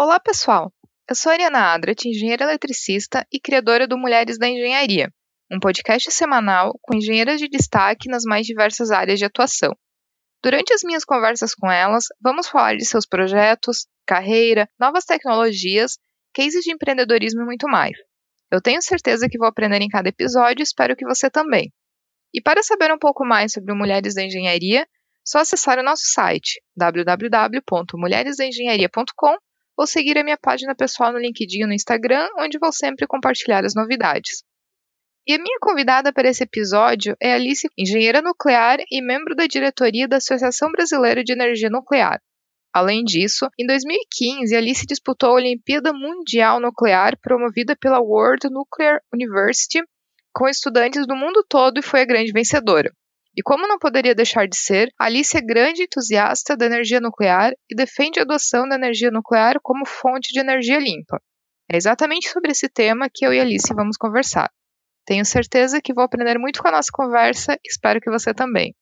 Olá, pessoal! Eu sou a Ariana Adrat, engenheira eletricista e criadora do Mulheres da Engenharia, um podcast semanal com engenheiras de destaque nas mais diversas áreas de atuação. Durante as minhas conversas com elas, vamos falar de seus projetos, carreira, novas tecnologias, cases de empreendedorismo e muito mais. Eu tenho certeza que vou aprender em cada episódio e espero que você também. E para saber um pouco mais sobre Mulheres da Engenharia, só acessar o nosso site www.mulheresdaengenharia.com ou seguir a minha página pessoal no LinkedIn e no Instagram, onde vou sempre compartilhar as novidades. E a minha convidada para esse episódio é Alice, engenheira nuclear e membro da diretoria da Associação Brasileira de Energia Nuclear. Além disso, em 2015, Alice disputou a Olimpíada Mundial Nuclear promovida pela World Nuclear University com estudantes do mundo todo e foi a grande vencedora. E como não poderia deixar de ser, Alice é grande entusiasta da energia nuclear e defende a adoção da energia nuclear como fonte de energia limpa. É exatamente sobre esse tema que eu e Alice vamos conversar. Tenho certeza que vou aprender muito com a nossa conversa, espero que você também.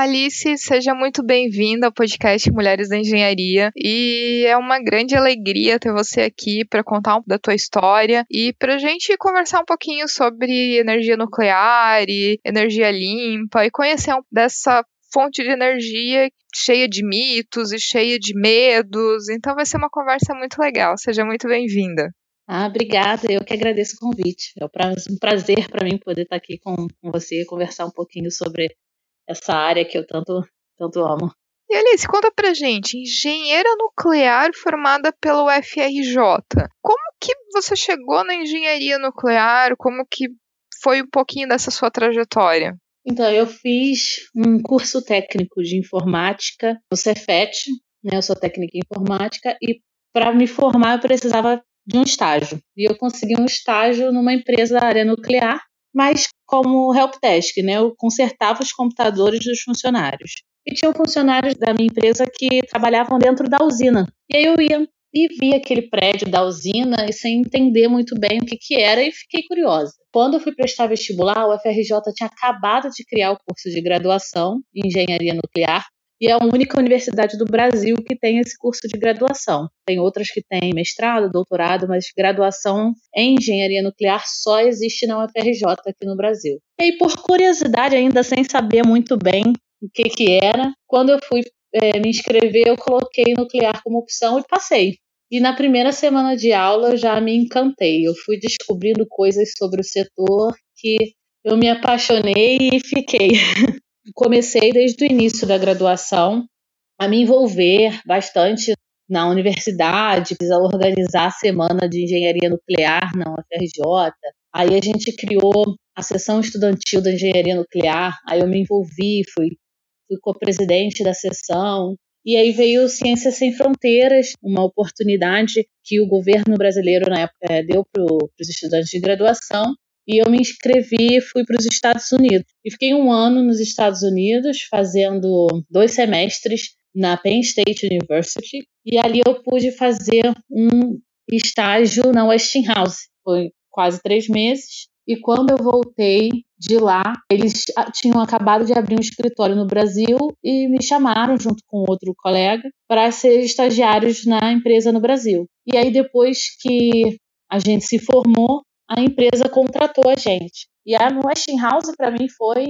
Alice, seja muito bem-vinda ao podcast Mulheres da Engenharia e é uma grande alegria ter você aqui para contar um da tua história e para a gente conversar um pouquinho sobre energia nuclear e energia limpa e conhecer um dessa fonte de energia cheia de mitos e cheia de medos. Então vai ser uma conversa muito legal. Seja muito bem-vinda. Ah, obrigada. Eu que agradeço o convite. É um prazer para mim poder estar aqui com, com você e conversar um pouquinho sobre essa área que eu tanto, tanto amo. E Alice, conta pra gente, engenheira nuclear formada pelo FRJ. Como que você chegou na engenharia nuclear? Como que foi um pouquinho dessa sua trajetória? Então, eu fiz um curso técnico de informática no Cefet, né? Eu sou técnica em informática e para me formar eu precisava de um estágio. E eu consegui um estágio numa empresa da área nuclear mas como helpdesk, né? Eu consertava os computadores dos funcionários. E tinham funcionários da minha empresa que trabalhavam dentro da usina. E aí eu ia e via aquele prédio da usina e sem entender muito bem o que, que era e fiquei curiosa. Quando eu fui prestar vestibular, o FRJ tinha acabado de criar o curso de graduação em engenharia nuclear e é a única universidade do Brasil que tem esse curso de graduação. Tem outras que têm mestrado, doutorado, mas graduação em engenharia nuclear só existe na UFRJ aqui no Brasil. E aí, por curiosidade, ainda sem saber muito bem o que, que era, quando eu fui é, me inscrever, eu coloquei nuclear como opção e passei. E na primeira semana de aula eu já me encantei. Eu fui descobrindo coisas sobre o setor que eu me apaixonei e fiquei. comecei desde o início da graduação a me envolver bastante na universidade, a organizar a semana de engenharia nuclear na UFRJ. Aí a gente criou a seção estudantil da engenharia nuclear, aí eu me envolvi, fui, fui co-presidente da seção. E aí veio Ciências Sem Fronteiras, uma oportunidade que o governo brasileiro na época eh, deu para os estudantes de graduação e eu me inscrevi e fui para os Estados Unidos. E fiquei um ano nos Estados Unidos, fazendo dois semestres na Penn State University. E ali eu pude fazer um estágio na Westinghouse. Foi quase três meses. E quando eu voltei de lá, eles tinham acabado de abrir um escritório no Brasil e me chamaram, junto com outro colega, para ser estagiários na empresa no Brasil. E aí, depois que a gente se formou, a empresa contratou a gente. E a Westinghouse, para mim, foi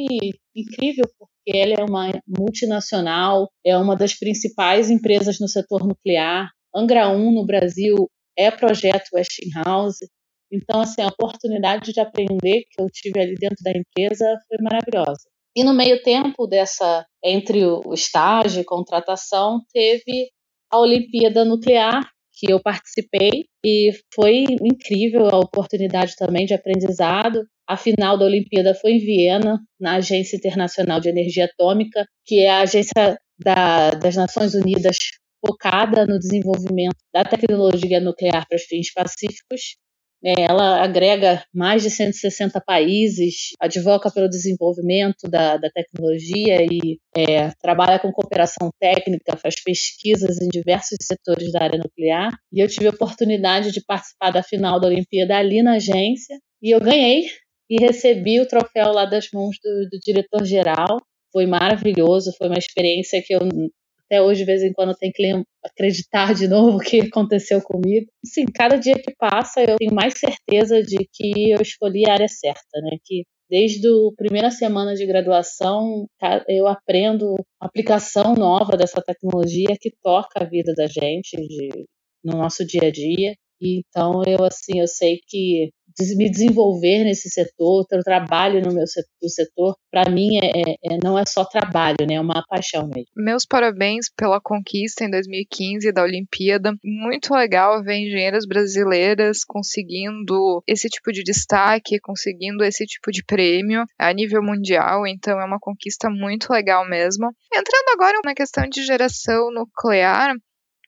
incrível, porque ela é uma multinacional, é uma das principais empresas no setor nuclear. Angra 1 no Brasil é projeto Westinghouse. Então, assim, a oportunidade de aprender que eu tive ali dentro da empresa foi maravilhosa. E no meio tempo dessa, entre o estágio e contratação, teve a Olimpíada Nuclear, que eu participei e foi incrível a oportunidade também de aprendizado. A final da Olimpíada foi em Viena, na Agência Internacional de Energia Atômica, que é a agência da, das Nações Unidas focada no desenvolvimento da tecnologia nuclear para os fins pacíficos. É, ela agrega mais de 160 países, advoca pelo desenvolvimento da, da tecnologia e é, trabalha com cooperação técnica, faz pesquisas em diversos setores da área nuclear. E eu tive a oportunidade de participar da final da Olimpíada ali na agência e eu ganhei e recebi o troféu lá das mãos do, do diretor-geral. Foi maravilhoso, foi uma experiência que eu até hoje, de vez em quando, tenho que acreditar de novo o que aconteceu comigo. Sim, cada dia que passa, eu tenho mais certeza de que eu escolhi a área certa, né? Que desde a primeira semana de graduação, eu aprendo aplicação nova dessa tecnologia que toca a vida da gente de, no nosso dia a dia. Então eu assim, eu sei que me desenvolver nesse setor, ter trabalho no meu setor, setor para mim é, é, é, não é só trabalho, né? É uma paixão mesmo. Meus parabéns pela conquista em 2015 da Olimpíada. Muito legal ver engenheiras brasileiras conseguindo esse tipo de destaque, conseguindo esse tipo de prêmio a nível mundial. Então é uma conquista muito legal mesmo. Entrando agora na questão de geração nuclear,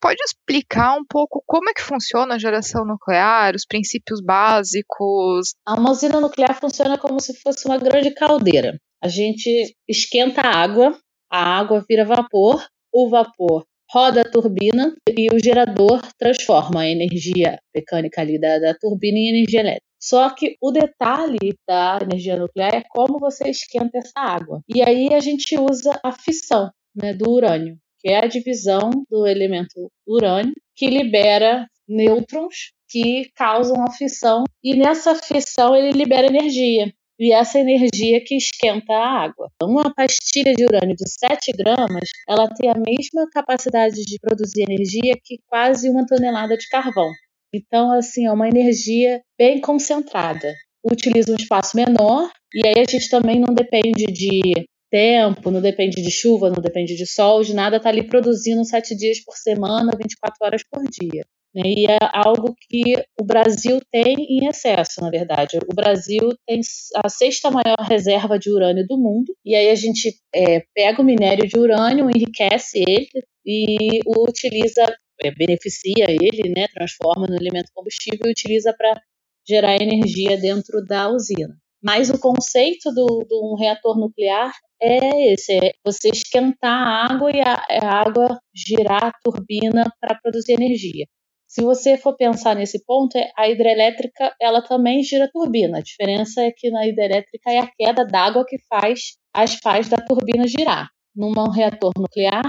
pode explicar um pouco como é que funciona a geração nuclear, os princípios básicos? Uma usina nuclear funciona como se fosse uma grande caldeira. A gente esquenta a água, a água vira vapor, o vapor roda a turbina e o gerador transforma a energia mecânica ali da, da turbina em energia elétrica. Só que o detalhe da energia nuclear é como você esquenta essa água. E aí a gente usa a fissão né, do urânio que é a divisão do elemento urânio, que libera nêutrons que causam a fissão, e nessa fissão ele libera energia. E essa energia que esquenta a água. Uma pastilha de urânio de 7 gramas, ela tem a mesma capacidade de produzir energia que quase uma tonelada de carvão. Então, assim, é uma energia bem concentrada. Utiliza um espaço menor, e aí a gente também não depende de tempo, não depende de chuva, não depende de sol, de nada, está ali produzindo sete dias por semana, 24 horas por dia. Né? E é algo que o Brasil tem em excesso, na verdade. O Brasil tem a sexta maior reserva de urânio do mundo, e aí a gente é, pega o minério de urânio, enriquece ele e o utiliza, é, beneficia ele, né? transforma no elemento combustível e utiliza para gerar energia dentro da usina. Mas o conceito de um reator nuclear é esse: é você esquentar a água e a, a água girar a turbina para produzir energia. Se você for pensar nesse ponto, é, a hidrelétrica ela também gira a turbina. A diferença é que na hidrelétrica é a queda d'água que faz as pás da turbina girar. Num reator nuclear,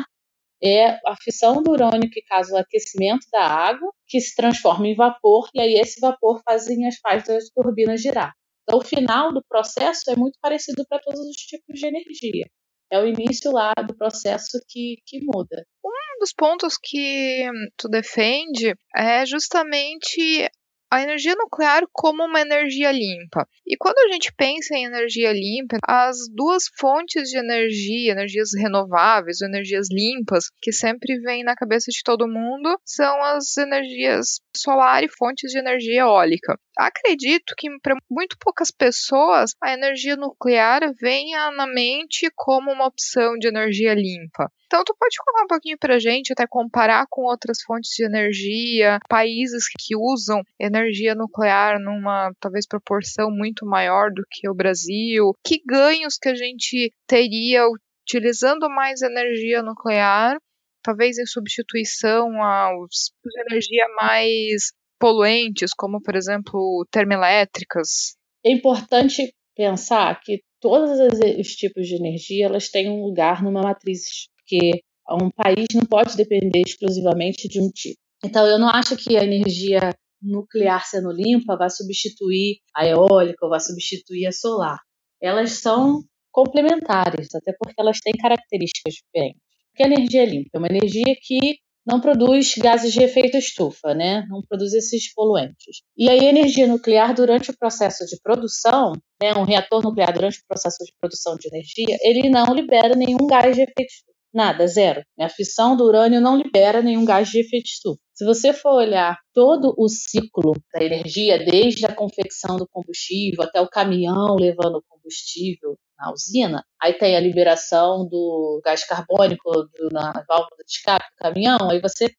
é a fissão do urânio que causa o aquecimento da água, que se transforma em vapor, e aí esse vapor faz as pás das turbinas girar. Então, o final do processo é muito parecido para todos os tipos de energia. É o início lá do processo que, que muda. Um dos pontos que tu defende é justamente a energia nuclear como uma energia limpa. E quando a gente pensa em energia limpa, as duas fontes de energia, energias renováveis ou energias limpas, que sempre vêm na cabeça de todo mundo, são as energias solar e fontes de energia eólica. Acredito que para muito poucas pessoas a energia nuclear venha na mente como uma opção de energia limpa. Então, tu pode contar um pouquinho para gente, até comparar com outras fontes de energia, países que usam energia nuclear numa talvez proporção muito maior do que o Brasil, que ganhos que a gente teria utilizando mais energia nuclear, talvez em substituição aos energia mais poluentes, como por exemplo termoelétricas. É importante pensar que todos os tipos de energia elas têm um lugar numa matriz porque um país não pode depender exclusivamente de um tipo. Então, eu não acho que a energia nuclear sendo limpa vai substituir a eólica ou vai substituir a solar. Elas são complementares, até porque elas têm características diferentes. Que é energia limpa? É uma energia que não produz gases de efeito estufa, né? Não produz esses poluentes. E aí, a energia nuclear, durante o processo de produção, né, um reator nuclear, durante o processo de produção de energia, ele não libera nenhum gás de efeito estufa. Nada, zero. A fissão do urânio não libera nenhum gás de efeito estufa. Se você for olhar todo o ciclo da energia, desde a confecção do combustível até o caminhão levando o combustível na usina, aí tem a liberação do gás carbônico do, na válvula de escape do caminhão, aí você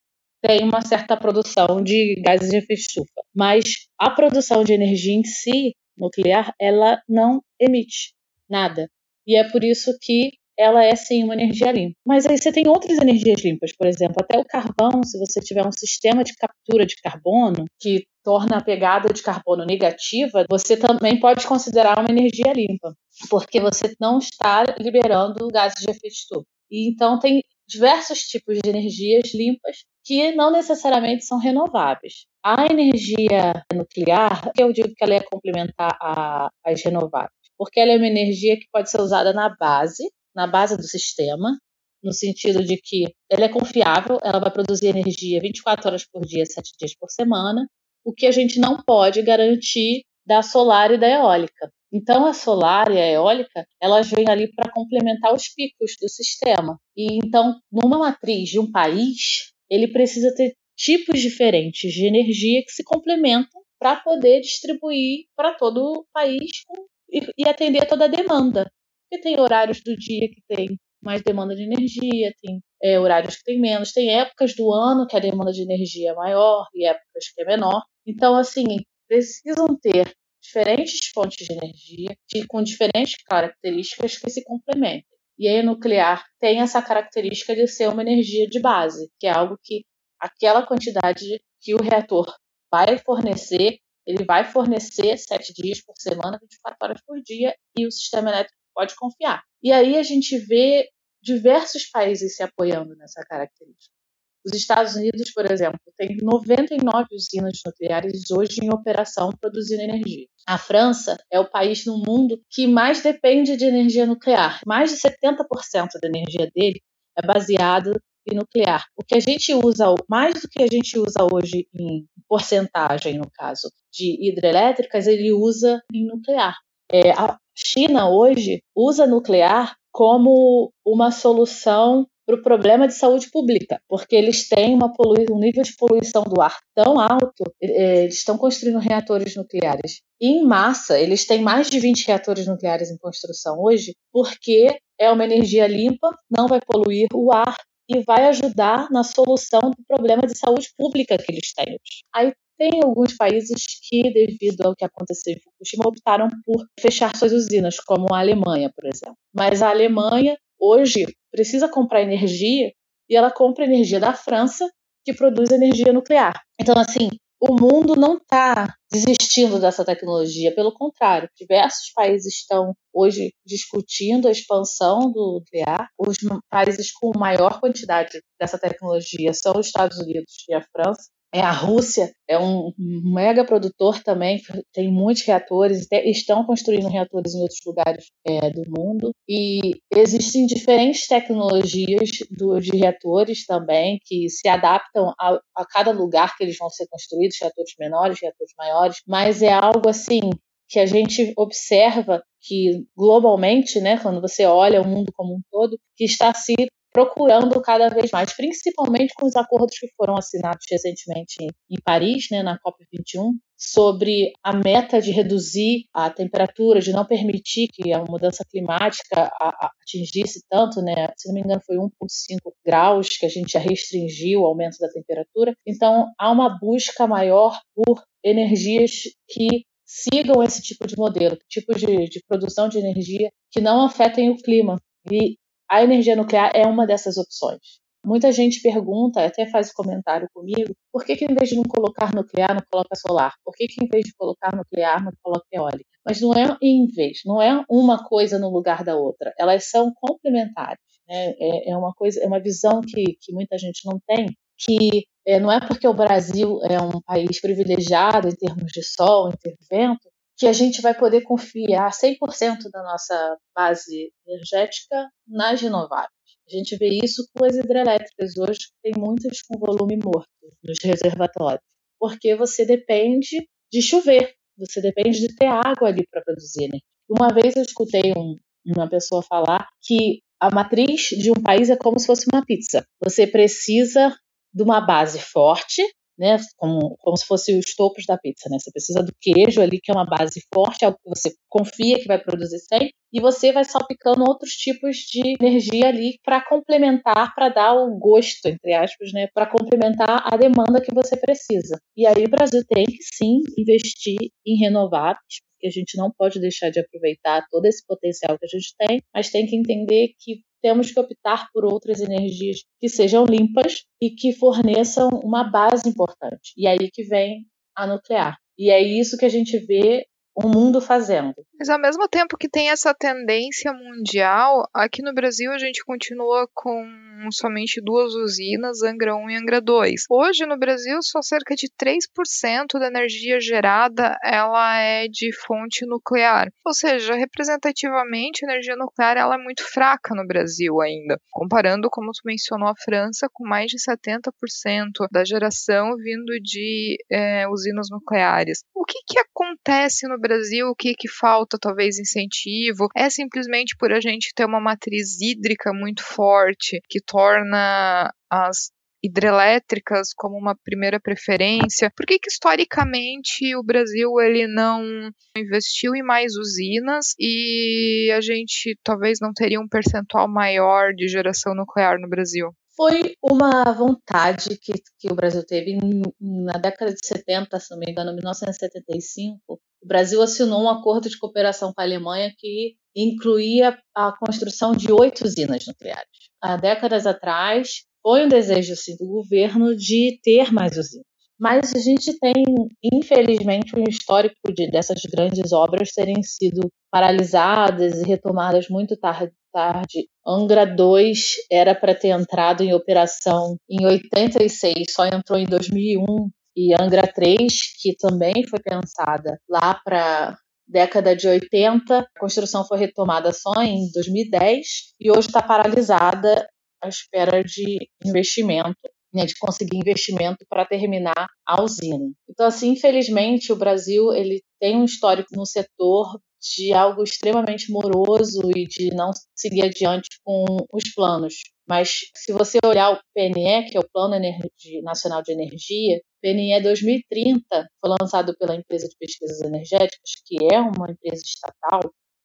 tem uma certa produção de gases de efeito estufa. Mas a produção de energia em si, nuclear, ela não emite nada. E é por isso que ela é sim uma energia limpa. Mas aí você tem outras energias limpas, por exemplo, até o carvão, se você tiver um sistema de captura de carbono que torna a pegada de carbono negativa, você também pode considerar uma energia limpa, porque você não está liberando gases de efeito estufa. E então tem diversos tipos de energias limpas que não necessariamente são renováveis. A energia nuclear, eu digo que ela é complementar às renováveis, porque ela é uma energia que pode ser usada na base, na base do sistema, no sentido de que ela é confiável, ela vai produzir energia 24 horas por dia, 7 dias por semana, o que a gente não pode garantir da solar e da eólica. Então, a solar e a eólica, elas vêm ali para complementar os picos do sistema. E então, numa matriz de um país, ele precisa ter tipos diferentes de energia que se complementam para poder distribuir para todo o país e atender toda a demanda. Porque tem horários do dia que tem mais demanda de energia, tem é, horários que tem menos, tem épocas do ano que a demanda de energia é maior e épocas que é menor. Então, assim, precisam ter diferentes fontes de energia de, com diferentes características que se complementem. E aí, a nuclear tem essa característica de ser uma energia de base, que é algo que aquela quantidade que o reator vai fornecer, ele vai fornecer sete dias por semana, 24 horas por dia, e o sistema elétrico pode confiar. E aí a gente vê diversos países se apoiando nessa característica. Os Estados Unidos, por exemplo, tem 99 usinas nucleares hoje em operação produzindo energia. A França é o país no mundo que mais depende de energia nuclear. Mais de 70% da energia dele é baseado em nuclear. O que a gente usa, mais do que a gente usa hoje em porcentagem, no caso, de hidrelétricas, ele usa em nuclear. É, a China hoje usa nuclear como uma solução para o problema de saúde pública, porque eles têm uma um nível de poluição do ar tão alto, eles estão construindo reatores nucleares em massa, eles têm mais de 20 reatores nucleares em construção hoje, porque é uma energia limpa, não vai poluir o ar e vai ajudar na solução do problema de saúde pública que eles têm. Aí tem alguns países que, devido ao que aconteceu em Fukushima, optaram por fechar suas usinas, como a Alemanha, por exemplo. Mas a Alemanha hoje precisa comprar energia e ela compra energia da França, que produz energia nuclear. Então, assim, o mundo não está desistindo dessa tecnologia, pelo contrário, diversos países estão hoje discutindo a expansão do nuclear. Os países com maior quantidade dessa tecnologia são os Estados Unidos e a França. É, a Rússia é um mega produtor também, tem muitos reatores, estão construindo reatores em outros lugares é, do mundo. E existem diferentes tecnologias do, de reatores também que se adaptam a, a cada lugar que eles vão ser construídos reatores menores, reatores maiores, mas é algo assim que a gente observa que globalmente, né, quando você olha o mundo como um todo, que está se procurando cada vez mais, principalmente com os acordos que foram assinados recentemente em Paris, né, na COP21, sobre a meta de reduzir a temperatura, de não permitir que a mudança climática atingisse tanto, né? Se não me engano, foi 1,5 graus que a gente já restringiu o aumento da temperatura. Então, há uma busca maior por energias que sigam esse tipo de modelo, tipos de, de produção de energia que não afetem o clima. E a energia nuclear é uma dessas opções. Muita gente pergunta, até faz comentário comigo, por que, que em vez de não colocar nuclear, não coloca solar? Por que, que em vez de colocar nuclear, não coloca eólica? Mas não é em vez, não é uma coisa no lugar da outra. Elas são complementares. Né? É, é uma coisa, é uma visão que, que muita gente não tem, que é, não é porque o Brasil é um país privilegiado em termos de sol, em ter vento, que a gente vai poder confiar 100% da nossa base energética nas renováveis. A gente vê isso com as hidrelétricas hoje, que tem muitas com volume morto nos reservatórios, porque você depende de chover, você depende de ter água ali para produzir. Né? Uma vez eu escutei um, uma pessoa falar que a matriz de um país é como se fosse uma pizza. Você precisa de uma base forte, né? Como, como se fosse os topos da pizza, né? Você precisa do queijo ali, que é uma base forte, algo que você confia que vai produzir sempre, e você vai salpicando outros tipos de energia ali para complementar, para dar o gosto, entre aspas, né, para complementar a demanda que você precisa. E aí o Brasil tem que sim investir em renováveis, porque a gente não pode deixar de aproveitar todo esse potencial que a gente tem, mas tem que entender que temos que optar por outras energias que sejam limpas e que forneçam uma base importante. E aí que vem a nuclear. E é isso que a gente vê o mundo fazendo. Mas ao mesmo tempo que tem essa tendência mundial, aqui no Brasil a gente continua com somente duas usinas, Angra 1 e Angra 2. Hoje no Brasil só cerca de 3% da energia gerada ela é de fonte nuclear. Ou seja, representativamente a energia nuclear ela é muito fraca no Brasil ainda, comparando como tu mencionou a França com mais de 70% da geração vindo de é, usinas nucleares. O que que acontece no Brasil, o que, que falta, talvez incentivo, é simplesmente por a gente ter uma matriz hídrica muito forte, que torna as hidrelétricas como uma primeira preferência? Por que, que historicamente o Brasil ele não investiu em mais usinas e a gente talvez não teria um percentual maior de geração nuclear no Brasil? Foi uma vontade que, que o Brasil teve na década de 70, se não me engano, 1975. O Brasil assinou um acordo de cooperação com a Alemanha que incluía a construção de oito usinas nucleares. Há décadas atrás, foi um desejo assim, do governo de ter mais usinas. Mas a gente tem, infelizmente, um histórico de, dessas grandes obras terem sido paralisadas e retomadas muito tarde, tarde. Angra 2 era para ter entrado em operação em 86, só entrou em 2001. E Angra 3, que também foi pensada lá para década de 80, a construção foi retomada só em 2010 e hoje está paralisada à espera de investimento, né, de conseguir investimento para terminar a usina. Então, assim, infelizmente, o Brasil ele tem um histórico no setor de algo extremamente moroso e de não seguir adiante com os planos. Mas se você olhar o PNE, que é o Plano Nacional de Energia, PNE 2030 foi lançado pela empresa de pesquisas energéticas, que é uma empresa estatal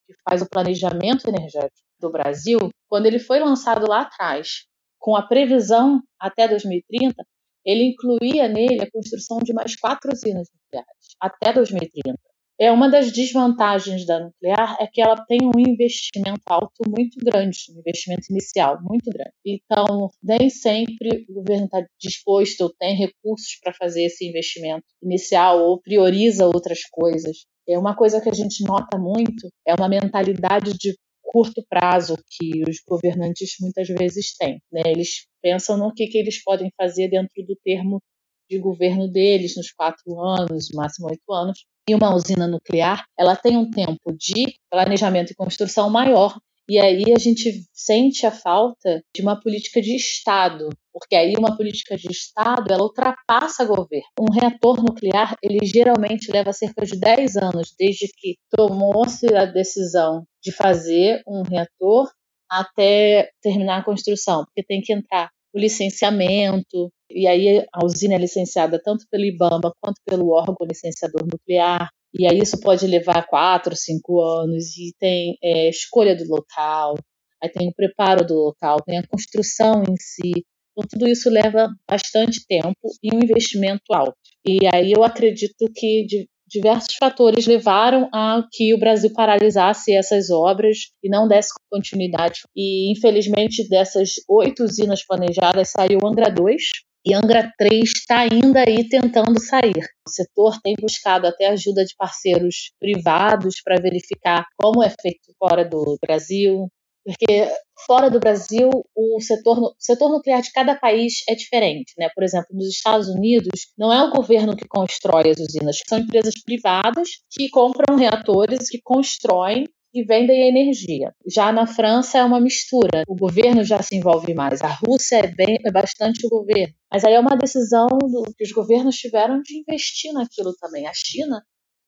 que faz o planejamento energético do Brasil. Quando ele foi lançado lá atrás, com a previsão até 2030, ele incluía nele a construção de mais quatro usinas nucleares até 2030. É uma das desvantagens da nuclear é que ela tem um investimento alto muito grande, um investimento inicial muito grande. Então, nem sempre o governo está disposto ou tem recursos para fazer esse investimento inicial ou prioriza outras coisas. É uma coisa que a gente nota muito é uma mentalidade de curto prazo que os governantes muitas vezes têm. Né? Eles pensam no que, que eles podem fazer dentro do termo de governo deles nos quatro anos, máximo oito anos, e uma usina nuclear, ela tem um tempo de planejamento e construção maior. E aí a gente sente a falta de uma política de Estado, porque aí uma política de Estado ela ultrapassa governo. Um reator nuclear ele geralmente leva cerca de 10 anos desde que tomou-se a decisão de fazer um reator até terminar a construção, porque tem que entrar o licenciamento, e aí a usina é licenciada tanto pelo IBAMA quanto pelo órgão licenciador nuclear, e aí isso pode levar quatro, cinco anos, e tem é, escolha do local, aí tem o preparo do local, tem a construção em si, então tudo isso leva bastante tempo e um investimento alto. E aí eu acredito que de, diversos fatores levaram a que o Brasil paralisasse essas obras e não desse continuidade. E, infelizmente, dessas oito usinas planejadas, saiu Angra 2, e Angra 3 está ainda aí tentando sair. O setor tem buscado até ajuda de parceiros privados para verificar como é feito fora do Brasil, porque fora do Brasil o setor, o setor nuclear de cada país é diferente, né? Por exemplo, nos Estados Unidos não é o governo que constrói as usinas, são empresas privadas que compram reatores, que constroem e vendem energia. Já na França é uma mistura. O governo já se envolve mais. A Rússia é, bem, é bastante o governo. Mas aí é uma decisão do, que os governos tiveram de investir naquilo também. A China,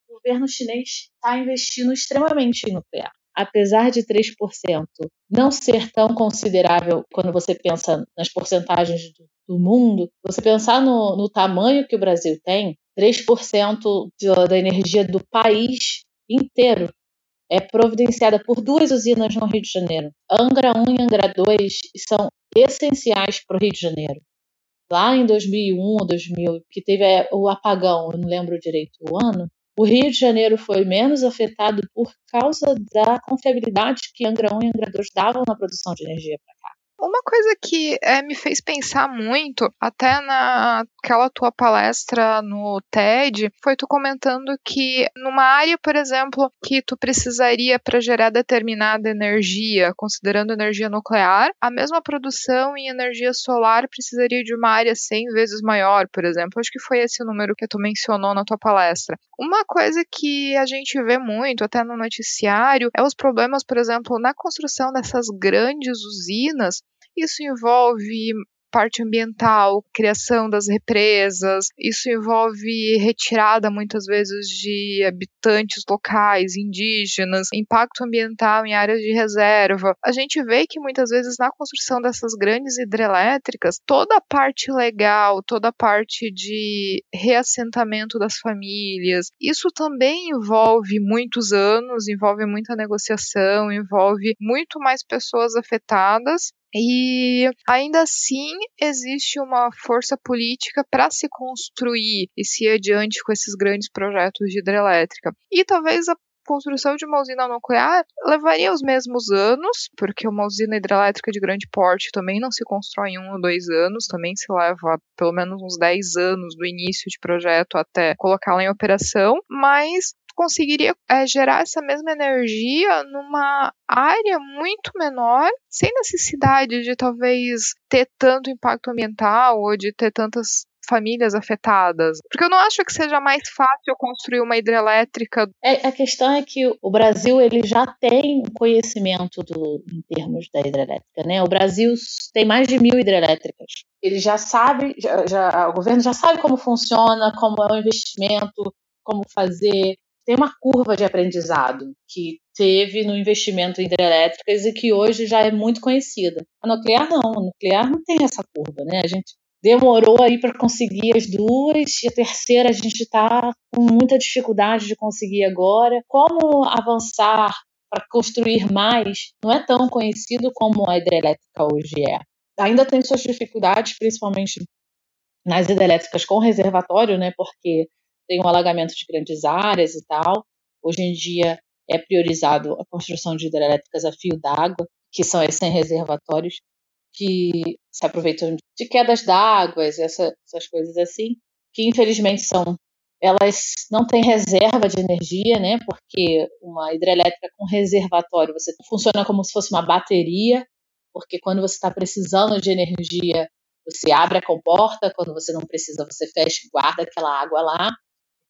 o governo chinês está investindo extremamente em nuclear. Apesar de 3% não ser tão considerável quando você pensa nas porcentagens do, do mundo, você pensar no, no tamanho que o Brasil tem, 3% de, da energia do país inteiro é providenciada por duas usinas no Rio de Janeiro. Angra 1 e Angra 2 são essenciais para o Rio de Janeiro. Lá em 2001 ou 2000, que teve é, o apagão, eu não lembro direito o ano, o Rio de Janeiro foi menos afetado por causa da confiabilidade que Angra 1 e Angra 2 davam na produção de energia para cá. Uma coisa que é, me fez pensar muito, até naquela tua palestra no TED, foi tu comentando que numa área, por exemplo, que tu precisaria para gerar determinada energia, considerando energia nuclear, a mesma produção em energia solar precisaria de uma área 100 vezes maior, por exemplo. Acho que foi esse número que tu mencionou na tua palestra. Uma coisa que a gente vê muito, até no noticiário, é os problemas, por exemplo, na construção dessas grandes usinas isso envolve parte ambiental, criação das represas, isso envolve retirada muitas vezes de habitantes locais, indígenas, impacto ambiental em áreas de reserva. A gente vê que muitas vezes na construção dessas grandes hidrelétricas, toda a parte legal, toda a parte de reassentamento das famílias, isso também envolve muitos anos, envolve muita negociação, envolve muito mais pessoas afetadas e ainda assim existe uma força política para se construir e se adiante com esses grandes projetos de hidrelétrica. E talvez a construção de uma usina nuclear levaria os mesmos anos, porque uma usina hidrelétrica de grande porte também não se constrói em um ou dois anos, também se leva pelo menos uns 10 anos do início de projeto até colocá-la em operação, mas conseguiria é, gerar essa mesma energia numa área muito menor, sem necessidade de talvez ter tanto impacto ambiental ou de ter tantas famílias afetadas? Porque eu não acho que seja mais fácil construir uma hidrelétrica. É, a questão é que o Brasil ele já tem conhecimento do, em termos da hidrelétrica, né? O Brasil tem mais de mil hidrelétricas. Ele já sabe, já, já, o governo já sabe como funciona, como é o investimento, como fazer tem uma curva de aprendizado que teve no investimento em hidrelétricas e que hoje já é muito conhecida. A nuclear não, a nuclear não tem essa curva, né? A gente demorou aí para conseguir as duas e a terceira a gente está com muita dificuldade de conseguir agora. Como avançar para construir mais não é tão conhecido como a hidrelétrica hoje é. Ainda tem suas dificuldades, principalmente nas hidrelétricas com reservatório, né? Porque tem um alagamento de grandes áreas e tal. Hoje em dia é priorizado a construção de hidrelétricas a fio d'água, que são esses reservatórios que se aproveitam de quedas d'água, essa, essas coisas assim, que infelizmente são elas não têm reserva de energia, né? Porque uma hidrelétrica com reservatório você funciona como se fosse uma bateria, porque quando você está precisando de energia você abre a comporta, quando você não precisa você fecha e guarda aquela água lá.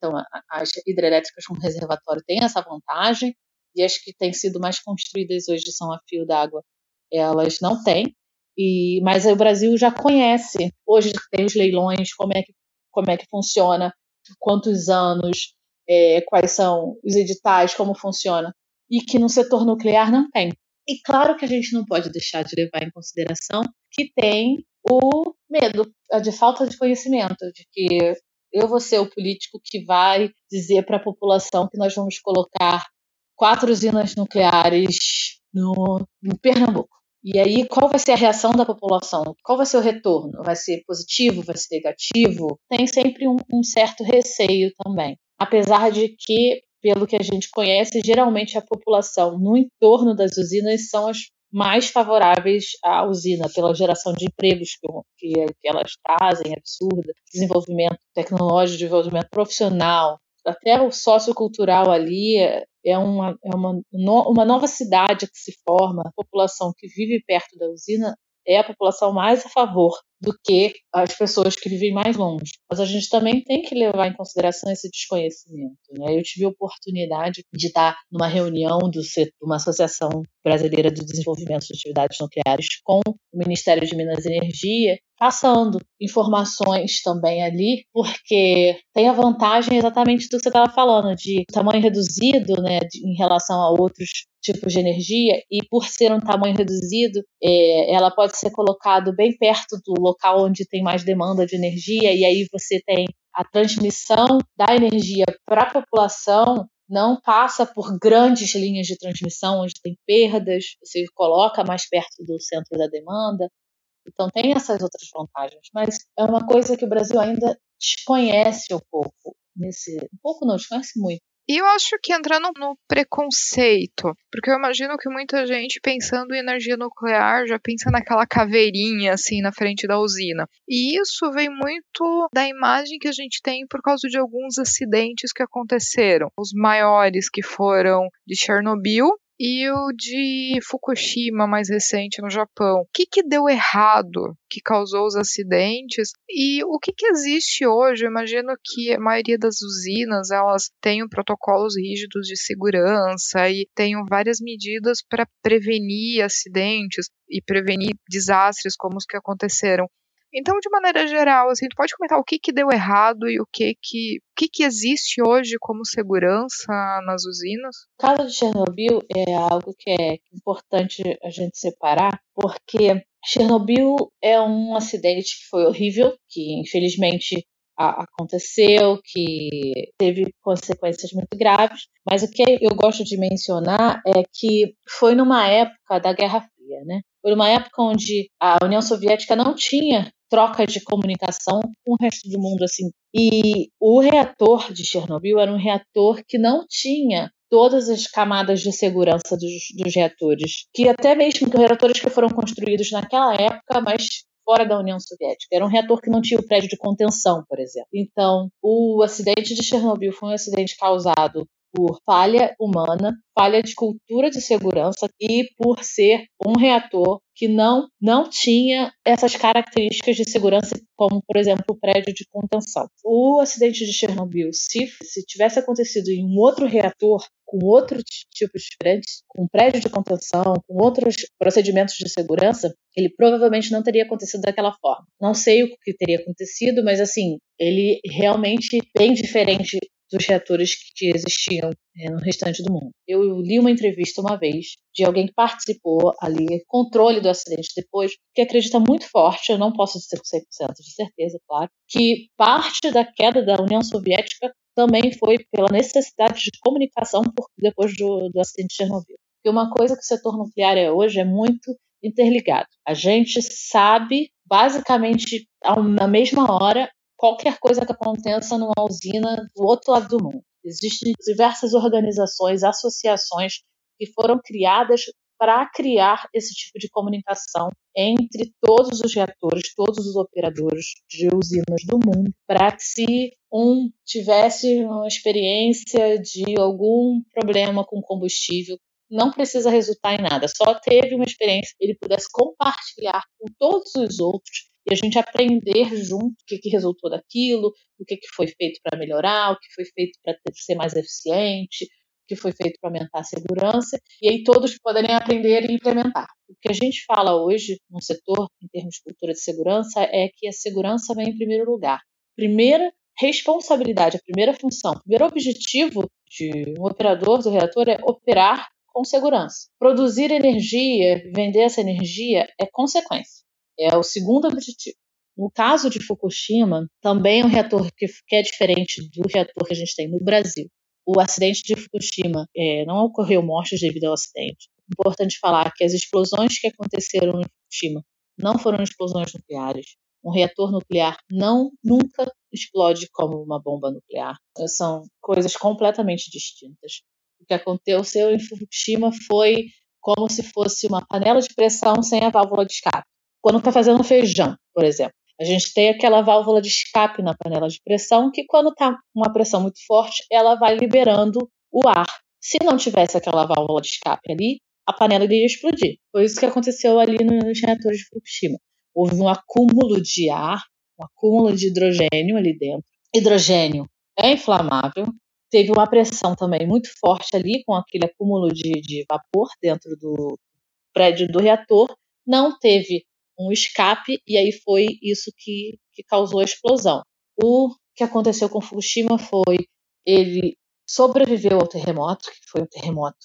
Então, as hidrelétricas com reservatório têm essa vantagem, e as que têm sido mais construídas hoje são a fio d'água, elas não têm. E, mas o Brasil já conhece, hoje tem os leilões, como é que, como é que funciona, quantos anos, é, quais são os editais, como funciona, e que no setor nuclear não tem. E claro que a gente não pode deixar de levar em consideração que tem o medo, de falta de conhecimento, de que eu vou ser o político que vai dizer para a população que nós vamos colocar quatro usinas nucleares no, Pernambuco. E aí, qual vai ser a reação da população? Qual vai ser o retorno? Vai ser positivo? Vai ser negativo? Tem sempre um, um certo receio também. Apesar de que, pelo que a gente conhece, geralmente a população no entorno das usinas são as mais favoráveis à usina pela geração de empregos que, que, que elas trazem, absurda, desenvolvimento tecnológico, desenvolvimento profissional, até o sociocultural ali é, é uma, é uma, uma nova cidade que se forma, a população que vive perto da usina é a população mais a favor do que as pessoas que vivem mais longe. Mas a gente também tem que levar em consideração esse desconhecimento. Né? Eu tive a oportunidade de estar numa reunião de uma associação brasileira do desenvolvimento de atividades nucleares com o Ministério de Minas e Energia, passando informações também ali, porque tem a vantagem exatamente do que você estava falando, de tamanho reduzido né, de, em relação a outros tipos de energia, e por ser um tamanho reduzido, é, ela pode ser colocado bem perto do local onde tem mais demanda de energia, e aí você tem a transmissão da energia para a população não passa por grandes linhas de transmissão onde tem perdas, você coloca mais perto do centro da demanda. Então tem essas outras vantagens, mas é uma coisa que o Brasil ainda desconhece um pouco nesse, um pouco não, desconhece muito e eu acho que entrando no preconceito, porque eu imagino que muita gente pensando em energia nuclear já pensa naquela caveirinha assim na frente da usina. E isso vem muito da imagem que a gente tem por causa de alguns acidentes que aconteceram. Os maiores que foram de Chernobyl e o de Fukushima, mais recente, no Japão. O que, que deu errado que causou os acidentes? E o que, que existe hoje? Eu imagino que a maioria das usinas elas tenham protocolos rígidos de segurança e tenham várias medidas para prevenir acidentes e prevenir desastres como os que aconteceram. Então, de maneira geral, assim, tu pode comentar o que, que deu errado e o que que, o que que existe hoje como segurança nas usinas? O caso de Chernobyl é algo que é importante a gente separar, porque Chernobyl é um acidente que foi horrível, que infelizmente aconteceu, que teve consequências muito graves, mas o que eu gosto de mencionar é que foi numa época da Guerra Fria, né? Foi uma época onde a União Soviética não tinha troca de comunicação com o resto do mundo assim. E o reator de Chernobyl era um reator que não tinha todas as camadas de segurança dos, dos reatores, que até mesmo que reatores que foram construídos naquela época, mas fora da União Soviética. Era um reator que não tinha o prédio de contenção, por exemplo. Então, o acidente de Chernobyl foi um acidente causado por falha humana, falha de cultura de segurança e por ser um reator que não, não tinha essas características de segurança, como, por exemplo, o prédio de contenção. O acidente de Chernobyl, se, se tivesse acontecido em um outro reator, com outro tipo de com prédio de contenção, com outros procedimentos de segurança, ele provavelmente não teria acontecido daquela forma. Não sei o que teria acontecido, mas assim, ele realmente bem diferente dos reatores que existiam é, no restante do mundo. Eu li uma entrevista uma vez de alguém que participou ali, controle do acidente depois, que acredita muito forte, eu não posso dizer com 100% de certeza, claro, que parte da queda da União Soviética também foi pela necessidade de comunicação por, depois do, do acidente de Chernobyl. Porque uma coisa que o setor nuclear é hoje é muito interligado. A gente sabe, basicamente, na mesma hora, qualquer coisa que aconteça numa usina do outro lado do mundo. Existem diversas organizações, associações que foram criadas para criar esse tipo de comunicação entre todos os reatores, todos os operadores de usinas do mundo, para que se um tivesse uma experiência de algum problema com combustível, não precisa resultar em nada, só teve uma experiência, ele pudesse compartilhar com todos os outros e a gente aprender junto o que, que resultou daquilo, o que, que foi feito para melhorar, o que foi feito para ser mais eficiente, o que foi feito para aumentar a segurança, e aí todos poderem aprender e implementar. O que a gente fala hoje no setor, em termos de cultura de segurança, é que a segurança vem em primeiro lugar. Primeira responsabilidade, a primeira função, o primeiro objetivo de um operador do reator é operar com segurança. Produzir energia, vender essa energia é consequência. É o segundo objetivo. No caso de Fukushima, também é um reator que, que é diferente do reator que a gente tem no Brasil. O acidente de Fukushima é, não ocorreu mortes devido ao acidente. Importante falar que as explosões que aconteceram em Fukushima não foram explosões nucleares. Um reator nuclear não nunca explode como uma bomba nuclear. São coisas completamente distintas. O que aconteceu em Fukushima foi como se fosse uma panela de pressão sem a válvula de escape quando está fazendo feijão, por exemplo. A gente tem aquela válvula de escape na panela de pressão que, quando está uma pressão muito forte, ela vai liberando o ar. Se não tivesse aquela válvula de escape ali, a panela iria explodir. Foi isso que aconteceu ali nos reatores de Fukushima. Houve um acúmulo de ar, um acúmulo de hidrogênio ali dentro. Hidrogênio é inflamável. Teve uma pressão também muito forte ali, com aquele acúmulo de, de vapor dentro do prédio do reator. Não teve um escape, e aí foi isso que, que causou a explosão. O que aconteceu com Fukushima foi ele sobreviveu ao terremoto, que foi um terremoto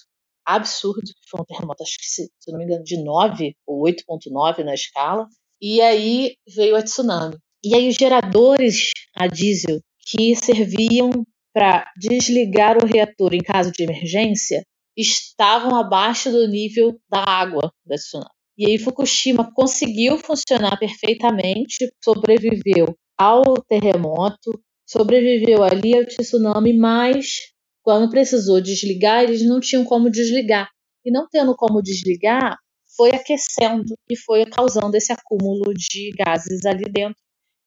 absurdo, que foi um terremoto, acho que se, se não me engano, de 9 ou 8.9 na escala, e aí veio a tsunami. E aí os geradores a diesel que serviam para desligar o reator em caso de emergência estavam abaixo do nível da água da tsunami. E aí Fukushima conseguiu funcionar perfeitamente, sobreviveu ao terremoto, sobreviveu ali ao tsunami, mas quando precisou desligar, eles não tinham como desligar. E não tendo como desligar, foi aquecendo e foi causando esse acúmulo de gases ali dentro,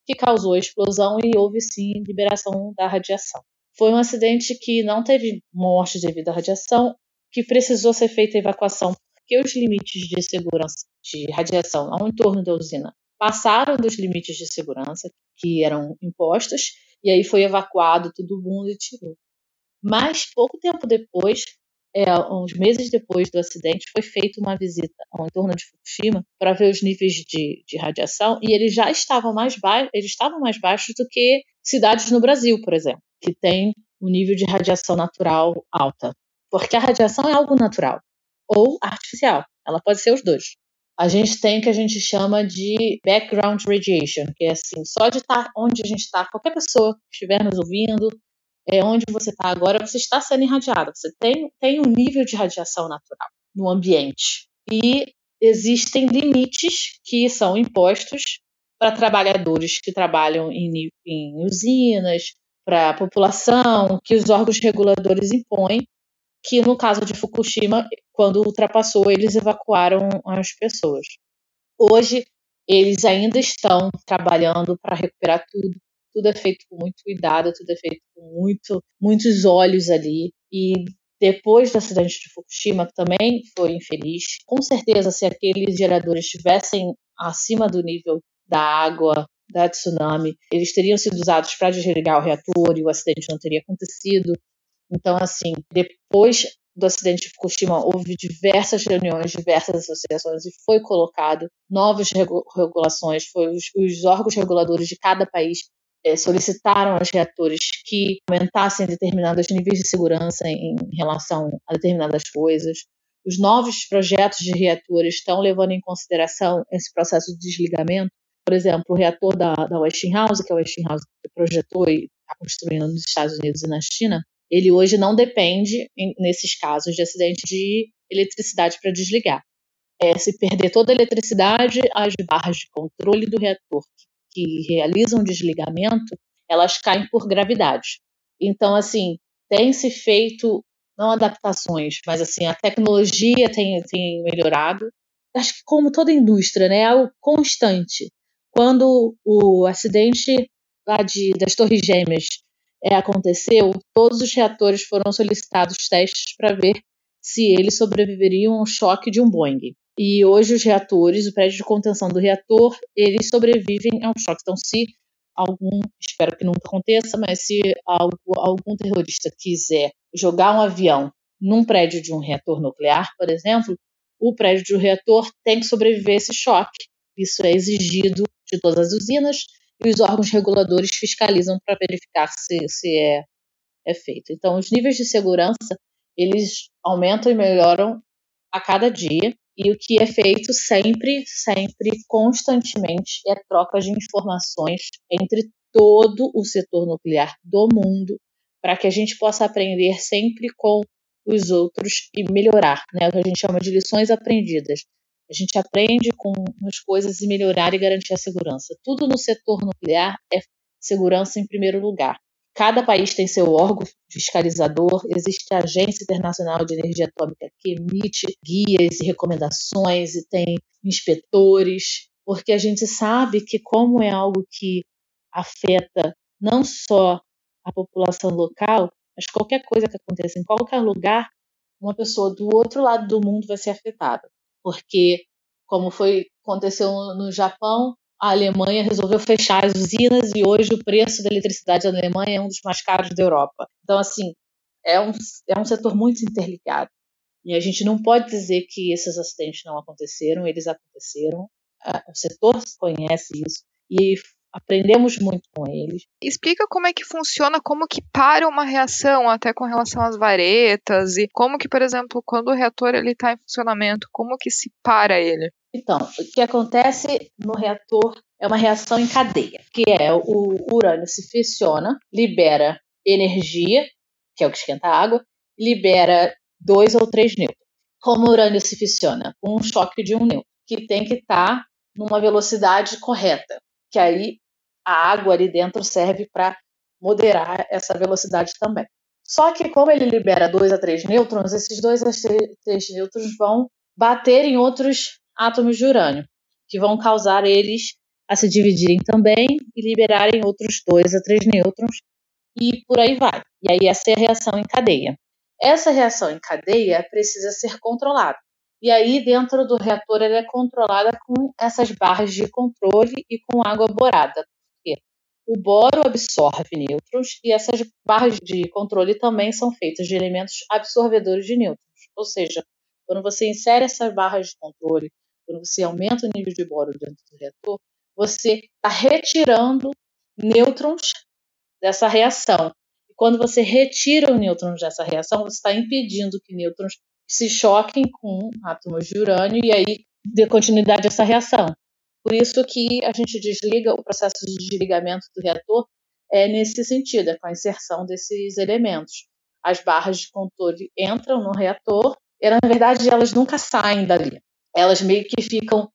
que causou a explosão e houve sim liberação da radiação. Foi um acidente que não teve morte devido à radiação, que precisou ser feita evacuação porque os limites de segurança de radiação ao entorno da usina passaram dos limites de segurança que eram impostos e aí foi evacuado todo mundo e tirou. Mas pouco tempo depois, é, uns meses depois do acidente, foi feita uma visita ao entorno de Fukushima para ver os níveis de, de radiação e eles já estavam mais baixos, eles estavam mais baixos do que cidades no Brasil, por exemplo, que tem um nível de radiação natural alta. Porque a radiação é algo natural ou artificial. Ela pode ser os dois. A gente tem o que a gente chama de background radiation, que é assim, só de estar onde a gente está, qualquer pessoa que estiver nos ouvindo, é onde você está agora, você está sendo irradiado. Você tem, tem um nível de radiação natural no ambiente. E existem limites que são impostos para trabalhadores que trabalham em, em usinas, para a população, que os órgãos reguladores impõem que no caso de Fukushima, quando ultrapassou, eles evacuaram as pessoas. Hoje, eles ainda estão trabalhando para recuperar tudo. Tudo é feito com muito cuidado, tudo é feito com muito, muitos olhos ali. E depois do acidente de Fukushima, que também foi infeliz, com certeza, se aqueles geradores estivessem acima do nível da água, da tsunami, eles teriam sido usados para desligar o reator e o acidente não teria acontecido. Então, assim, depois do acidente de Fukushima, houve diversas reuniões, diversas associações e foi colocado novas regu regulações. Foi os, os, órgãos reguladores de cada país é, solicitaram aos reatores que aumentassem determinados níveis de segurança em, em relação a determinadas coisas. Os novos projetos de reatores estão levando em consideração esse processo de desligamento. Por exemplo, o reator da, da Westinghouse, que é o Westinghouse projetou e está construindo nos Estados Unidos e na China, ele hoje não depende, nesses casos de acidente, de eletricidade para desligar. É, se perder toda a eletricidade, as barras de controle do reator que, que realizam o desligamento, elas caem por gravidade. Então, assim, tem se feito, não adaptações, mas assim, a tecnologia tem, tem melhorado. Acho que como toda indústria, né, é algo constante. Quando o acidente lá de, das Torres Gêmeas é, aconteceu, todos os reatores foram solicitados testes para ver se eles sobreviveriam ao choque de um Boeing. E hoje os reatores, o prédio de contenção do reator, eles sobrevivem ao choque. Então, se algum, espero que nunca aconteça, mas se algum, algum terrorista quiser jogar um avião num prédio de um reator nuclear, por exemplo, o prédio de um reator tem que sobreviver a esse choque. Isso é exigido de todas as usinas e os órgãos reguladores fiscalizam para verificar se, se é, é feito. Então, os níveis de segurança eles aumentam e melhoram a cada dia e o que é feito sempre, sempre, constantemente é troca de informações entre todo o setor nuclear do mundo para que a gente possa aprender sempre com os outros e melhorar, né? O que a gente chama de lições aprendidas. A gente aprende com as coisas e melhorar e garantir a segurança. Tudo no setor nuclear é segurança em primeiro lugar. Cada país tem seu órgão fiscalizador, existe a Agência Internacional de Energia Atômica que emite guias e recomendações e tem inspetores, porque a gente sabe que como é algo que afeta não só a população local, mas qualquer coisa que aconteça em qualquer lugar, uma pessoa do outro lado do mundo vai ser afetada porque, como foi aconteceu no Japão, a Alemanha resolveu fechar as usinas e hoje o preço da eletricidade na Alemanha é um dos mais caros da Europa. Então, assim, é um, é um setor muito interligado. E a gente não pode dizer que esses acidentes não aconteceram, eles aconteceram. O setor conhece isso e aprendemos muito com eles. Explica como é que funciona, como que para uma reação, até com relação às varetas, e como que, por exemplo, quando o reator está em funcionamento, como que se para ele? Então, o que acontece no reator é uma reação em cadeia, que é o urânio se fissiona, libera energia, que é o que esquenta a água, libera dois ou três nêutrons. Como o urânio se fissiona? Com um choque de um nêutron, que tem que estar tá numa velocidade correta, que aí a água ali dentro serve para moderar essa velocidade também. Só que como ele libera dois a três nêutrons, esses dois a três nêutrons vão bater em outros átomos de urânio, que vão causar eles a se dividirem também e liberarem outros dois a três nêutrons, e por aí vai. E aí essa é a reação em cadeia. Essa reação em cadeia precisa ser controlada. E aí, dentro do reator, ela é controlada com essas barras de controle e com água borada. Porque o boro absorve nêutrons e essas barras de controle também são feitas de elementos absorvedores de nêutrons. Ou seja, quando você insere essas barras de controle, quando você aumenta o nível de boro dentro do reator, você está retirando nêutrons dessa reação. E quando você retira os nêutrons dessa reação, você está impedindo que nêutrons se choquem com átomos de urânio e aí dê continuidade a essa reação. Por isso que a gente desliga o processo de desligamento do reator é nesse sentido, é com a inserção desses elementos. As barras de controle entram no reator e, na verdade, elas nunca saem dali. Elas meio que ficam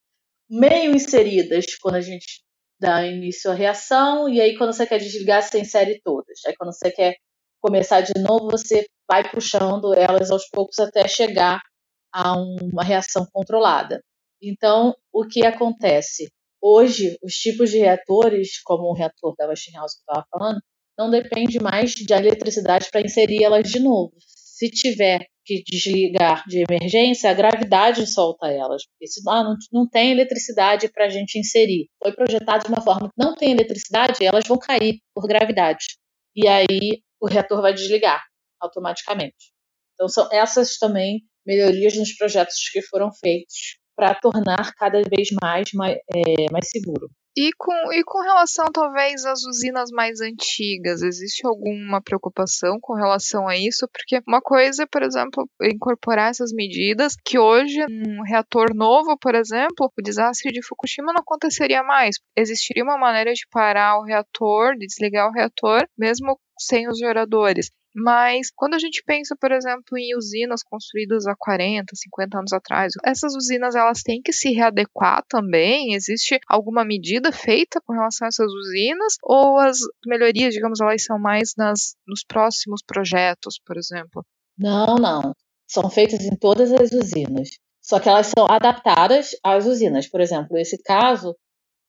meio inseridas quando a gente dá início à reação, e aí quando você quer desligar, você insere todas. Aí quando você quer começar de novo, você vai puxando elas aos poucos até chegar a uma reação controlada. Então, o que acontece? Hoje, os tipos de reatores, como o reator da Westinghouse que eu estava falando, não depende mais de eletricidade para inserir elas de novo. Se tiver que desligar de emergência, a gravidade solta elas. Porque se ah, não, não tem eletricidade para a gente inserir. Foi projetado de uma forma que não tem eletricidade, elas vão cair por gravidade. E aí o reator vai desligar automaticamente. Então, são essas também melhorias nos projetos que foram feitos para tornar cada vez mais, mais, é, mais seguro. E com, e com relação, talvez, às usinas mais antigas, existe alguma preocupação com relação a isso? Porque uma coisa, por exemplo, incorporar essas medidas, que hoje, um reator novo, por exemplo, o desastre de Fukushima não aconteceria mais. Existiria uma maneira de parar o reator, de desligar o reator, mesmo sem os geradores. Mas quando a gente pensa, por exemplo, em usinas construídas há 40, 50 anos atrás, essas usinas elas têm que se readequar também? Existe alguma medida feita com relação a essas usinas? Ou as melhorias, digamos, elas são mais nas, nos próximos projetos, por exemplo? Não, não. São feitas em todas as usinas. Só que elas são adaptadas às usinas. Por exemplo, nesse caso,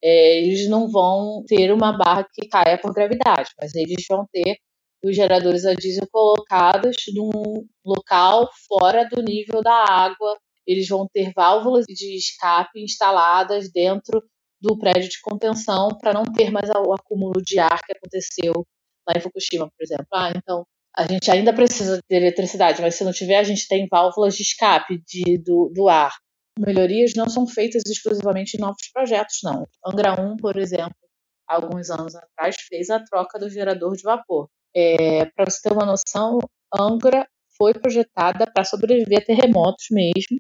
é, eles não vão ter uma barra que caia por gravidade, mas eles vão ter os geradores a diesel colocados num local fora do nível da água. Eles vão ter válvulas de escape instaladas dentro do prédio de contenção para não ter mais o acúmulo de ar que aconteceu lá em Fukushima, por exemplo. Ah, então a gente ainda precisa de eletricidade, mas se não tiver, a gente tem válvulas de escape de, do, do ar. Melhorias não são feitas exclusivamente em novos projetos, não. Angra 1, por exemplo, alguns anos atrás, fez a troca do gerador de vapor. É, para você ter uma noção, Angra foi projetada para sobreviver a terremotos mesmo,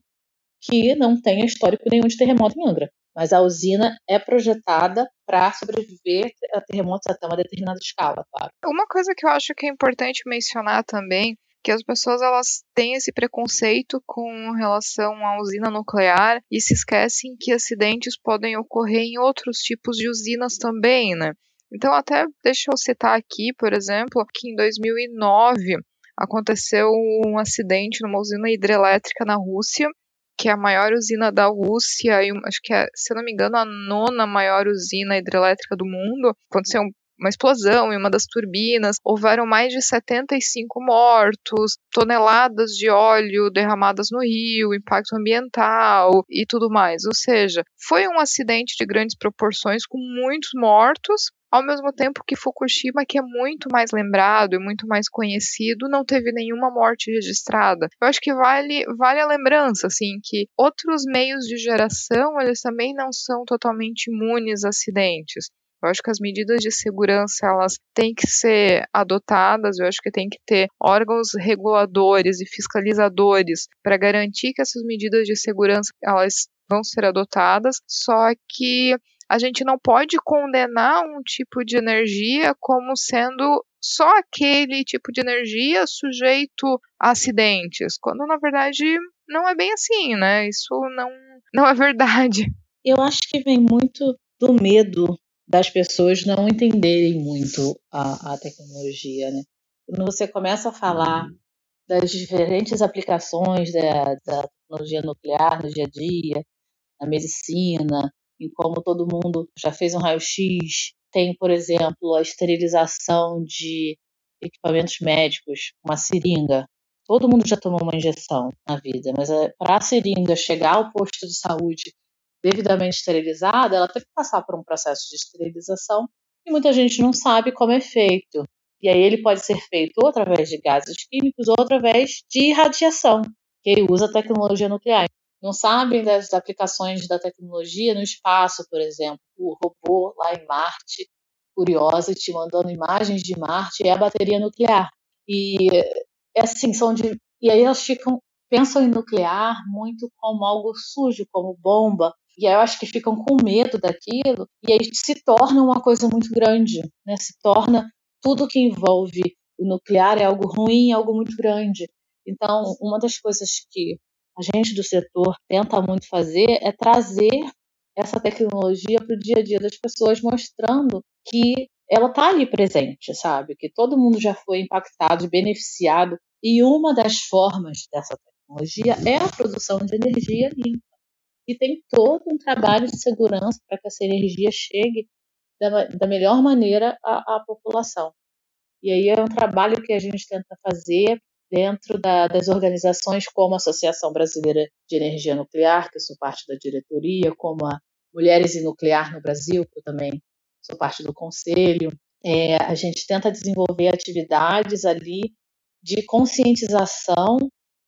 que não tem histórico nenhum de terremoto em Angra. Mas a usina é projetada para sobreviver a terremotos até uma determinada escala, claro. Uma coisa que eu acho que é importante mencionar também que as pessoas elas têm esse preconceito com relação à usina nuclear e se esquecem que acidentes podem ocorrer em outros tipos de usinas também, né? Então, até deixa eu citar aqui, por exemplo, que em 2009 aconteceu um acidente numa usina hidrelétrica na Rússia, que é a maior usina da Rússia, e acho que é, se não me engano, a nona maior usina hidrelétrica do mundo. Aconteceu uma explosão em uma das turbinas, houveram mais de 75 mortos, toneladas de óleo derramadas no rio, impacto ambiental e tudo mais. Ou seja, foi um acidente de grandes proporções com muitos mortos, ao mesmo tempo que Fukushima, que é muito mais lembrado e muito mais conhecido, não teve nenhuma morte registrada. Eu acho que vale, vale a lembrança, assim, que outros meios de geração, eles também não são totalmente imunes a acidentes. Eu acho que as medidas de segurança elas têm que ser adotadas, eu acho que tem que ter órgãos reguladores e fiscalizadores para garantir que essas medidas de segurança elas vão ser adotadas, só que a gente não pode condenar um tipo de energia como sendo só aquele tipo de energia sujeito a acidentes, quando na verdade não é bem assim, né? Isso não, não é verdade. Eu acho que vem muito do medo das pessoas não entenderem muito a, a tecnologia, né? Quando você começa a falar das diferentes aplicações da, da tecnologia nuclear no dia a dia, na medicina, em como todo mundo já fez um raio-x, tem, por exemplo, a esterilização de equipamentos médicos, uma seringa. Todo mundo já tomou uma injeção na vida, mas é, para a seringa chegar ao posto de saúde devidamente esterilizada, ela teve que passar por um processo de esterilização e muita gente não sabe como é feito. E aí ele pode ser feito ou através de gases químicos ou através de radiação, que usa tecnologia nuclear. Não sabem das aplicações da tecnologia no espaço, por exemplo. O robô lá em Marte, curiosa, te mandando imagens de Marte, é a bateria nuclear. E é assim, são de, e aí elas ficam pensam em nuclear muito como algo sujo, como bomba, e aí eu acho que ficam com medo daquilo, e aí se torna uma coisa muito grande, né? Se torna tudo que envolve o nuclear é algo ruim, é algo muito grande. Então, uma das coisas que a gente do setor tenta muito fazer é trazer essa tecnologia para o dia a dia das pessoas, mostrando que ela está ali presente, sabe? Que todo mundo já foi impactado beneficiado. E uma das formas dessa tecnologia é a produção de energia limpa e tem todo um trabalho de segurança para que essa energia chegue da, da melhor maneira à, à, população. E aí é um trabalho que a gente tenta fazer dentro da, das organizações como a Associação Brasileira de Energia Nuclear, que eu sou parte da diretoria, como a Mulheres e Nuclear no Brasil, que eu também sou parte do conselho. É, a gente tenta desenvolver atividades ali de conscientização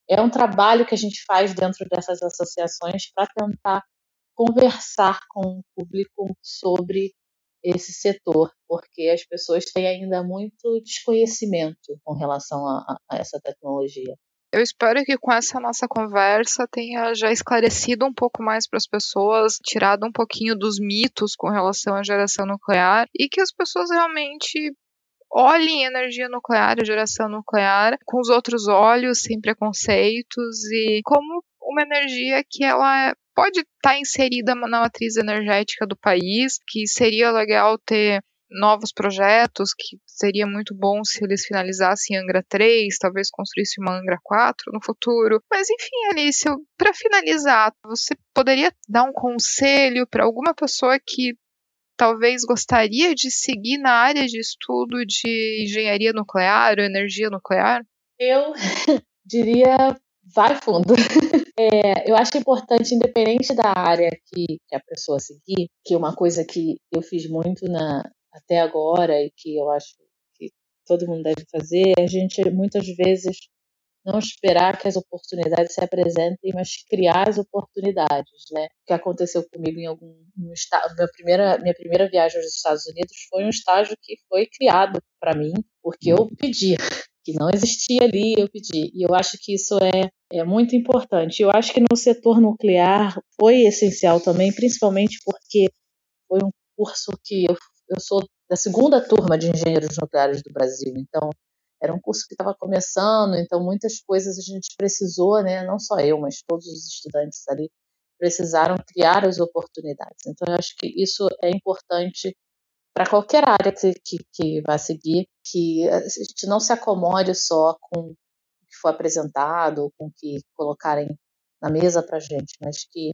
é um trabalho que a gente faz dentro dessas associações para tentar conversar com o público sobre esse setor, porque as pessoas têm ainda muito desconhecimento com relação a, a essa tecnologia. Eu espero que com essa nossa conversa tenha já esclarecido um pouco mais para as pessoas, tirado um pouquinho dos mitos com relação à geração nuclear e que as pessoas realmente olhem energia nuclear, a geração nuclear, com os outros olhos, sem preconceitos e como uma energia que ela pode estar tá inserida na matriz energética do país, que seria legal ter novos projetos, que seria muito bom se eles finalizassem Angra 3, talvez construísse uma Angra 4 no futuro. Mas enfim, Alice, para finalizar, você poderia dar um conselho para alguma pessoa que talvez gostaria de seguir na área de estudo de engenharia nuclear ou energia nuclear? Eu diria vai fundo. É, eu acho importante, independente da área que, a pessoa seguir, que uma coisa que eu fiz muito na, até agora e que eu acho que todo mundo deve fazer, é a gente muitas vezes não esperar que as oportunidades se apresentem, mas criar as oportunidades, né? O que aconteceu comigo em algum um estado, minha primeira minha primeira viagem aos Estados Unidos foi um estágio que foi criado para mim porque eu pedi, que não existia ali, eu pedi. E eu acho que isso é é muito importante. Eu acho que no setor nuclear foi essencial também, principalmente porque foi um curso que eu, eu sou da segunda turma de engenheiros nucleares do Brasil, então era um curso que estava começando, então muitas coisas a gente precisou, né? Não só eu, mas todos os estudantes ali precisaram criar as oportunidades. Então eu acho que isso é importante para qualquer área que, que, que vai seguir, que a gente não se acomode só com o que foi apresentado, com o que colocarem na mesa para a gente, mas que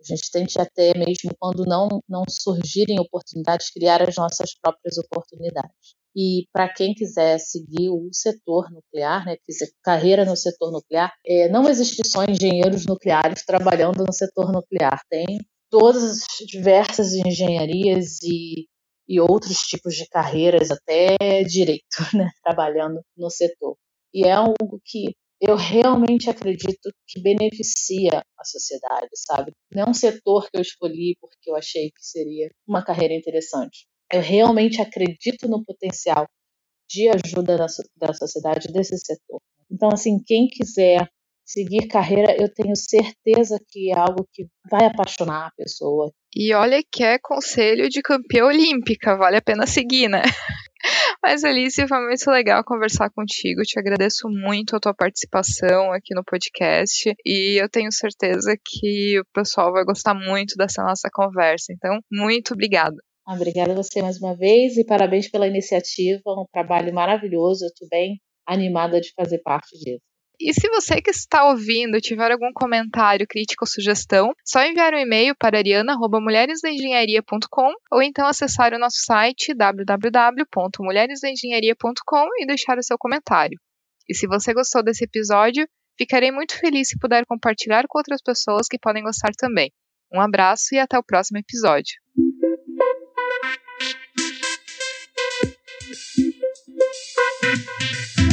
a gente tente até mesmo quando não, não surgirem oportunidades, criar as nossas próprias oportunidades. E para quem quiser seguir o setor nuclear, né, quiser carreira no setor nuclear, é, não existe só engenheiros nucleares trabalhando no setor nuclear. Tem todas as diversas engenharias e, e outros tipos de carreiras, até direito, né, trabalhando no setor. E é algo que eu realmente acredito que beneficia a sociedade, sabe? Não é um setor que eu escolhi porque eu achei que seria uma carreira interessante eu realmente acredito no potencial de ajuda da, da sociedade desse setor. Então, assim, quem quiser seguir carreira, eu tenho certeza que é algo que vai apaixonar a pessoa. E olha que é conselho de campeã olímpica, vale a pena seguir, né? Mas, Alice, foi muito legal conversar contigo. Te agradeço muito a tua participação aqui no podcast. E eu tenho certeza que o pessoal vai gostar muito dessa nossa conversa. Então, muito obrigada. Obrigada a você mais uma vez e parabéns pela iniciativa. Um trabalho maravilhoso. Eu estou bem animada de fazer parte disso. E se você que está ouvindo tiver algum comentário, crítica ou sugestão, só enviar um e-mail para ariana.mulheresdaengenharia.com ou então acessar o nosso site www.mulheresdaengenharia.com e deixar o seu comentário. E se você gostou desse episódio, ficarei muito feliz se puder compartilhar com outras pessoas que podem gostar também. Um abraço e até o próximo episódio. Thank you.